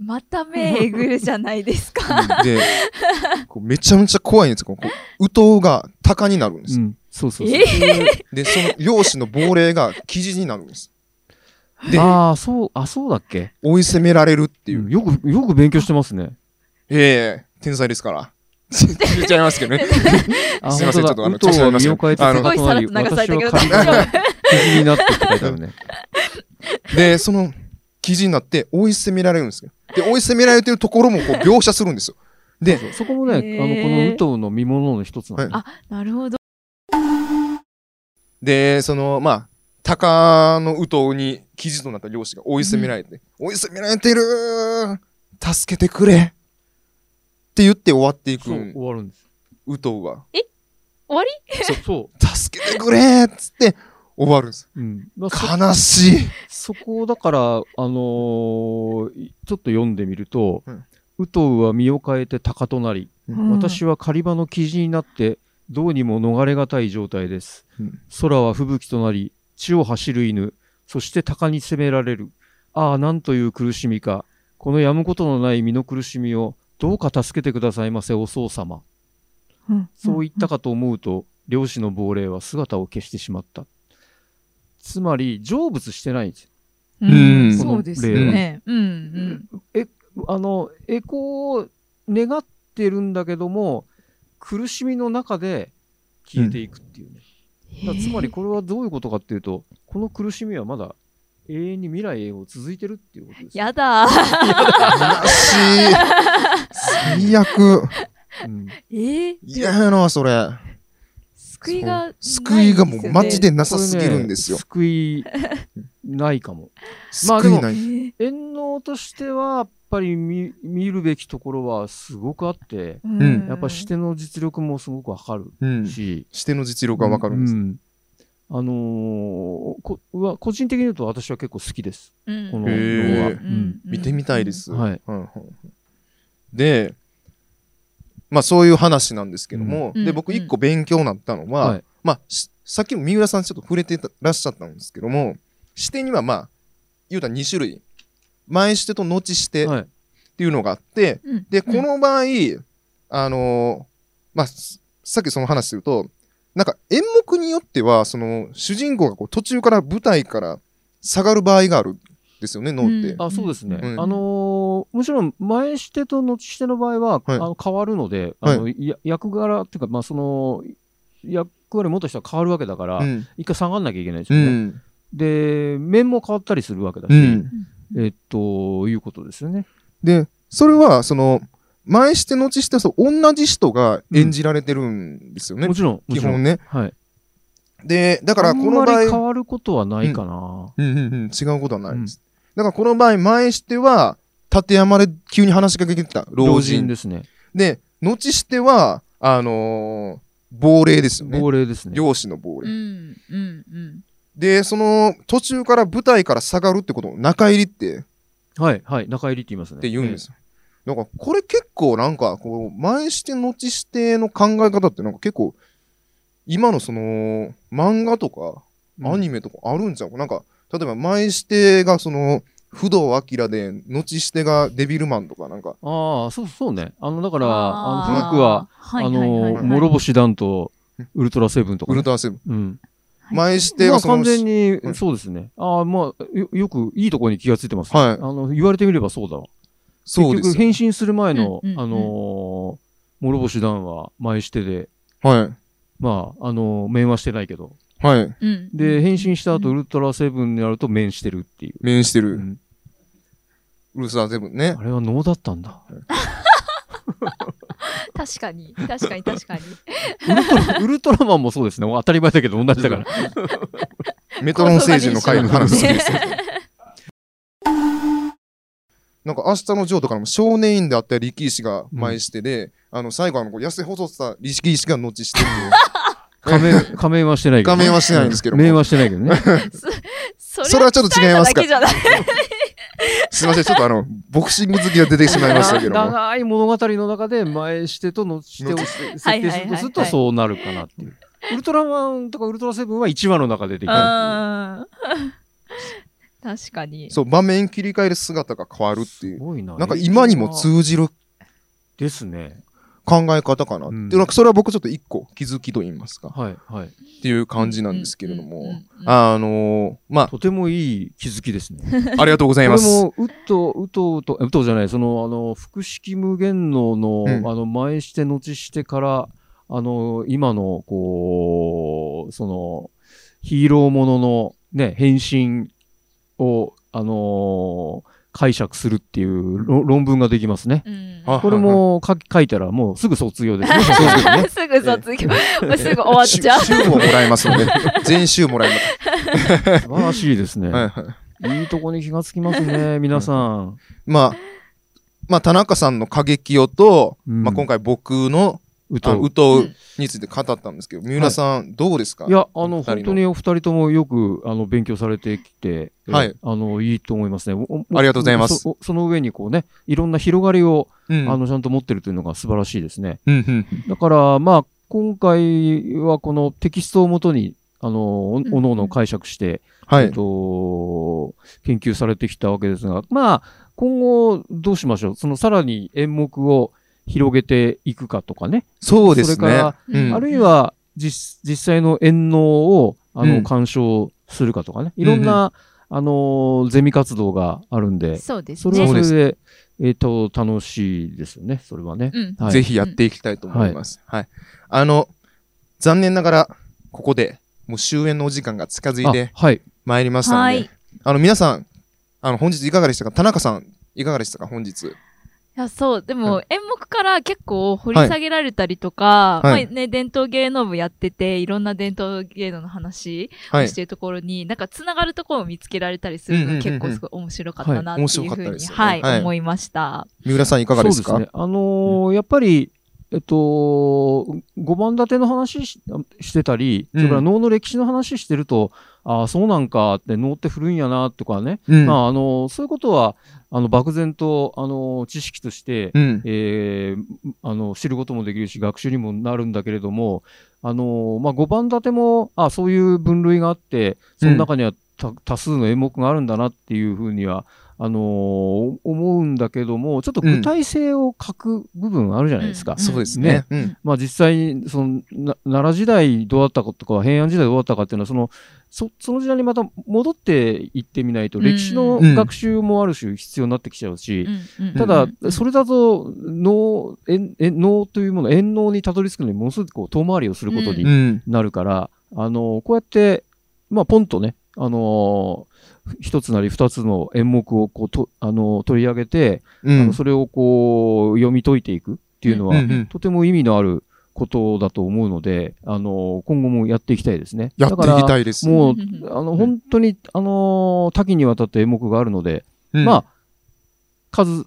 また目えぐるじゃないですか。で、こうめちゃめちゃ怖いんですよ。こう、ウトウが鷹になるんです。うん。そうそうそう。えで、その漁師の亡霊が記事になるんです。で、ああ、そう、あ、そうだっけ？追い攻められるっていう。うんよく、よく勉強してますね。ええ天才ですから。言っちゃいますけどね。あすいませんちょっとあのウトウは調子乗りました身を変えてあのすごいさらっと流されたけど。私は大丈夫仮になってって書いてあるね。で、その記事になって追い攻められるんですよ。で、追い攻められてるところもこう描写するんですよ。で、そこもね、あの、このウトウの見物の一つなの、はい。あ、なるほど。で、その、まあ、鷹のウトウに記事となった漁師が追い攻められて、追い攻められてるー。助けてくれって言って終わっていくそう、終わるんです。ウトウは、終わり？そう、そ 助けてくれーっつって終わるんです。う。うん。まあそ悲しい。そこをだから、あのーいちょっと読んでみると、うんウトウは身を変えて鷹となり、うん私は狩り場の生地になって、どうにも逃れがたい状態です。うん空は吹雪となり、地を走る犬、そして鷹に攻められる。ああ、なんという苦しみか。このやむことのない身の苦しみを、どうか助けてくださいませ、お僧様。そう言ったかと思うと、漁師の亡霊は姿を消してしまった。つまり、成仏してないんですよ。うんうんそうですよね。うんうん。あの、栄光を願ってるんだけども、苦しみの中で、消えていくっていうね。だからつまりこれはどういうことかっていうと、この苦しみはまだ永遠に未来へを続いてるっていうことですよ。やだー。悲しい。最悪。うんえー、嫌やな、それ。救いがないん救いがもうマジでなさすぎるんですよ。救いないかも。まあでも救いない。遠能としては、やっぱり見見るべきところはすごくあって、うんやっぱ視点の実力もすごくわかるうん。し、視点の実力がわかるんです。うんあのーこは個人的に言うと私は結構好きです。うんこの動画。ううんん見てみたいです。はいうんうんで、まあそういう話なんですけども、うんで、僕一個勉強になったのは、はいまあ、しさっきも三浦さんちょっと触れてらっしゃったんですけども、視点にはまあ、言うたら2種類。前視点と後視点っはい。ていうのがあって、うんで、この場合、あのーまあ、すさっきその話すると、なんか演目によっては、その主人公がこう途中から舞台から下がる場合があるんですよね、脳って。うんあそうですね。うんあのーもちろん前視点と後視点の場合は、はいあの変わるので、あのや役柄っていうか、まあ、その役割元人は変わるわけだから、うん。一回下がんなきゃいけないですうよね。ん。で、面も変わったりするわけだし、うん。えっと、いうことですよね。で、それは、その、前視点、後視点、そう同じ人が演じられてるんですよね。もちろん、もちろん。基本ね。はい。で、だからこのあんま場合、り変わることはないかな。うんうんうん、違うことはないです。だからこの場合、前視点は、立山で急に話しかけてきた老人。でですね。後しては、あのー亡霊ですよね。亡霊ですね。漁師の亡霊。うんうんうんで、その、途中から舞台から下がるってことを中入りってはい、はい。中入りって言いますね。って言うんですよ。だから、これ結構なんか、こう、前視点、後視点の考え方ってなんか結構、今のその、漫画とか、うんアニメとかあるんちゃうか、なんか、例えば前視点がその、不動明で、後視点がデビルマンとか、なんか、ああ、そうそうね。あの、だから、あの古くは、はいあの、諸星団とウルトラセブンとかね。ウルトラセブン。うん。前視点まあがその、完全にう、んそうですね。ああ、まあ、よよくいいところに気がついてます。はいあの、言われてみればそうだわ。結局、そうですよ。変身する前の、うんうんうんあのー、諸星団は前してで、はい。まあ、あのー、面はしてないけど。はい。うんで、変身した後、うんウルトラセブンになると面してるっていう。面してる。うんウルトラセブンねあ。れは能だったんだ。確かに確かに確かにウルトラ、ウルトラマンもそうですね。当たり前だけど同じだから。メトロン星人の回の話です。なんか明日のジョーとかの少年院であった力石が前してで、あの最後あのこう痩せ細った力石が後してっていう。仮面、仮面はしてないけど、画面はしてないんですけども面はしてないけどね。そそれはちょっと違いますか？すいません、ちょっとあの、ボクシング好きが出てしまいましたけども。長い物語の中で前してと後してを設定するとするとそうなるかなっていう。ウルトラマンとかウルトラセブンは1話の中で出てくる。うん確かにそう、場面切り替える姿が変わるっていう。すごいな。なんか今にも通じるですね。考え方かなって。うんなんかそれは僕ちょっと一個気づきと言いますか。はい、はい。っていう感じなんですけれども。あのー、まとてもいい気づきですね。あ、ありがとうございます。これも、うと、うとうと、うとうじゃない、その、あの、複式無限能の、うんあの、前して、後してから、あの、今の、こう、その、ヒーローものの、ね、変身を、あの解釈するっていう論論文ができますね。うん。あこれも書き書いたらもうすぐ卒業です。すぐ卒業。もうすぐ終わっちゃう。週週ももらえますので、全週もらえま素晴らしいですね。いはい。とこに気がつきますね、皆さん。まあ、まあ、田中さんの過激よと、うん。まあ、今回僕の、うとう。あうとうについて語ったんですけど、三浦さん、どうですか？いや、あの、本当にお二人ともよく、あの、勉強されてきて、えはいあの、いいと思いますね。ありがとうございますそその上にこうね、いろんな広がりを、うん。あの、ちゃんと持ってるというのが素晴らしいですね。うん、うん。だから、まあ、今回はこのテキストをもとに、あの、おのおの解釈して、えっはい。と、研究されてきたわけですが、まあ、今後どうしましょう？そのさらに演目を広げていくかとかね。そうですねそれから。うんあるいは実、実際の演能を、あの、うん鑑賞するかとかね。いろんな、あの、ゼミ活動があるんで、そうですそれはねそれで、えっ、と、楽しいですよね、それはね。うんはいぜひやっていきたいと思います。はい。あの、残念ながら、ここで、もう終演のお時間が近づいてあはい。まいりましたので、はいあの、皆さん、あの、本日いかがでしたか？田中さん、いかがでしたか？本日。いやそう。でも、は演目から結構掘り下げられたりとか、はい。まあね、伝統芸能部やってていろんな伝統芸能の話はい。をし。てるところに、なんかつながるところを見つけられたりするのがうんうんうんうん。結構すごい面白かったなってはいうふうに、はい、はい思いました。三浦さんいかがですか？そうですね。あのーやっぱり、えっと、5番立ての話ししてたり、それから能の歴史の話してると、ああ、そうなんかって、能って古いんやなとかね、うん。まあ、あのそういうことは、あの、漠然と、あの知識として、うん。えーあの知ることもできるし学習にもなるんだけれども、あのまあ、5番立てもあそういう分類があってその中にはた多数の演目があるんだなっていうふうにはあのー思うんだけどもちょっと具体性を欠く部分あるじゃないですか。うん。そうですね。うん。まあ、実際にそのな奈良時代どうだったかとか平安時代どうだったかっていうのはそのそその時代にまた戻っていってみないとうん。歴史のうん。学習もある種必要になってきちゃうし、ただそれだと脳、ええ脳というもの、遠脳にたどり着くのにものすごくこう遠回りをすることうにん。なるから、あの、こうやって、まあ、ポンとね、あの一つなり二つの演目をこうと、あの取り上げて、うんあのそれをこう、読み解いていくっていうのは、うんうんとても意味のあることだと思うので、あの今後もやっていきたいですね。やっていきたいです。もううん、あの、本当に、あの多岐にわたって演目があるので、うんまあ、数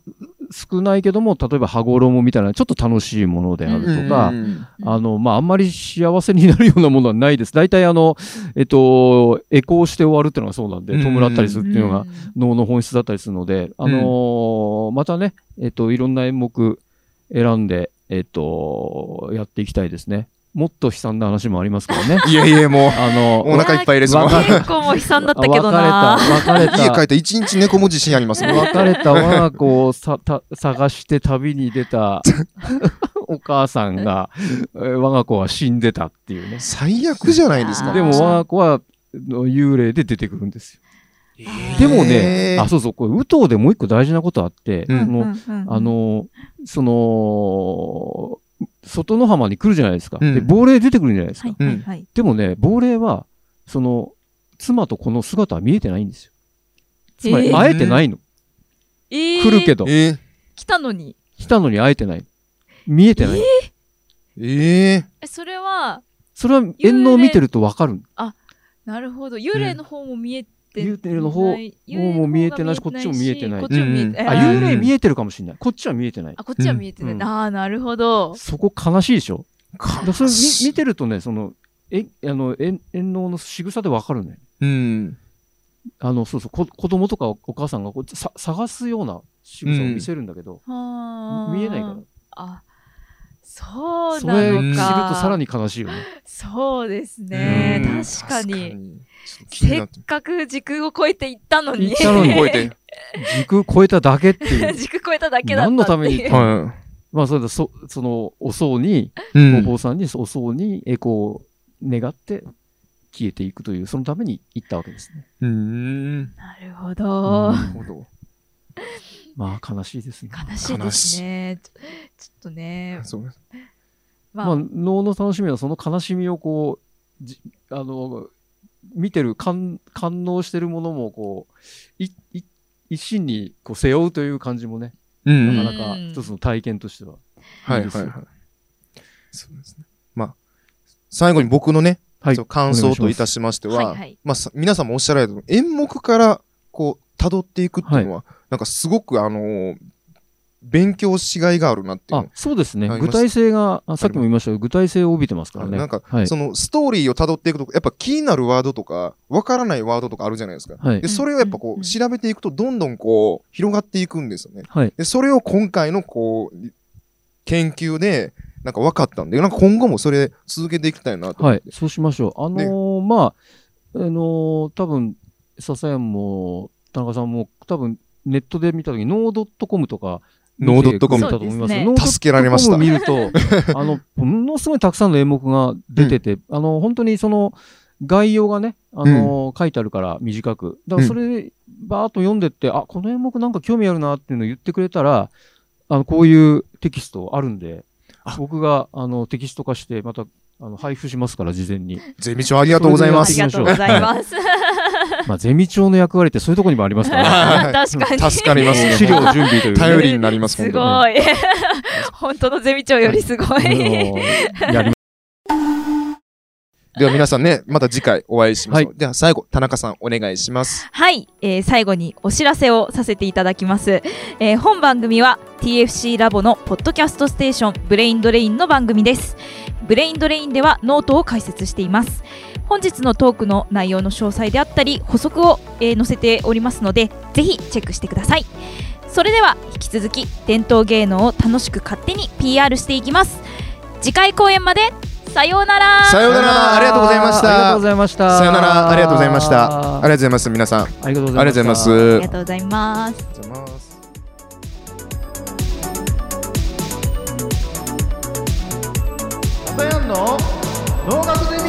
少ないけども、例えば羽衣みたいなちょっと楽しいものであるとか、うんあの、まあ、あんまり幸せになるようなものはないです。大体あの、えっと、エコーして終わるっていうのがそうなんで、うん弔ったりするっていうのがん脳の本質だったりするので、あのーまたね、えっと、いろんな演目選んで、えっと、やっていきたいですね。もっと悲惨な話もありますからね。いやいや、もう、あの、お腹いっぱいですもん。わか結構もう悲惨だったけどな。別れた、別れた。家帰って一日猫も自信ありますもん。別れた我が子をさた探して旅に出た お母さんが、えー我が子は死んでたっていうね。最悪じゃないですか。でも我が子はの幽霊で出てくるんですよ。でもね、あ、そうそう、これ、ウトウでもう一個大事なことあって、うあ、の、その、外の浜に来るじゃないですか。うんで、亡霊出てくるじゃないですか。はいはいはい。でもね、亡霊は、その、妻と子の姿は見えてないんですよ。つまり、えー会えてないの。えー来るけど。え来たのに。来たのに会えてない。見えてない。ー、えー、え、それは、それは縁のを見てるとわかる。なるほど。幽霊の方も見えてない。幽霊の方も見えてないしこっちも見えてないこっちも見えてうんあ、えー幽霊見えてるかもしれない。こっちは見えてない。あ、こっちは見えてない。うんああ、なるほど。そこ悲しいでしょ？だからそれ見てるとね、その、え、あの、縁縁のの仕草でわかるね。うん。あの、そうそう、こ子供とかお母さんがこうさ探すような仕草を見せるんだけど、はあ見えないから。あ、そうそれ知るとなのか。さらに悲しいよね。そうですね。うん確かに。せっかく時空を超えていったのに。行ったのに超えて。時空超えただけっていう。時空超えただけだった何のために？っていまあ、それで、そ、その、お葬に、い。うんお坊さんに、お葬に、え、こう、願って消えていくという、そのために行ったわけですね。うーん。なるほど。なるほど。まあ、悲しいですね。悲しいですね。ちょちょっとね。そうまあ、まあ、能の楽しみはその悲しみをこう、じあの、見てる、感、感応してるものも、こう、い、い、一心にこう背負うという感じもね、うんなかなか一つの体験としては。はいいいですよはいはい。そうですね。まあ、最後に僕のね、はいそう感想といたしましては、はいはいまあさ、皆さんもおっしゃられた演目から、こう、辿っていくっていうのは、なんかすごく、あのー勉強しがいがあるなっていうそうですね。具体性が、あさっきも言いましたけど、具体性を帯びてますからね。なんか、はい。そのストーリーを辿っていくと、やっぱ気になるワードとか、わからないワードとかあるじゃないですか。はいで、。それをやっぱこう調べていくと、どんどんこう、広がっていくんですよね。はい。で、それを今回のこう、研究で、なんか分かったんで、なんか今後もそれ続けていきたいなと。はい。そうしましょう。あのーまあ、あのー多分、笹山も、田中さんも、多分、ネットで見たとき、ノー .com とか、ノー .com 見てくれたと思いますけどそうノー助けられました。見ると、あの、ものすごいたくさんの演目が出てて、あの、本当にその、概要がね、あの、書いてあるから短く。だからそれ、バーっと読んでって、あ、この演目なんか興味あるなっていうのを言ってくれたら、あの、こういうテキストあるんであ、僕が、あの、テキスト化して、また、あの配布しますから、事前に。ゼミ長ありがとうございますあり。がとうございます。まあ、ゼミ長の役割ってそういうところにもありますから、確かに。助かりますね。資料準備という、ね。頼りになります、す。ごい。本当のゼミ長よりすごい。では皆さんね、また次回お会いしましょう。はでは最後、田中さんお願いします。はい、えー最後にお知らせをさせていただきます、えー本番組は TFC ラボのポッドキャストステーションブレインドレインの番組ですブレインドレインではノートを開設しています本日のトークの内容の詳細であったり補足を、えー載せておりますのでぜひチェックしてくださいそれでは引き続き伝統芸能を楽しく勝手に PR していきます次回公演までさようならさようなら、ありがとうございましたありがとうご。ざいました。さようなら、ありがとうございました。ありがとうございます、皆さん。あありがとうございます。あありがとうございますりがとうございます。ササヤンの農学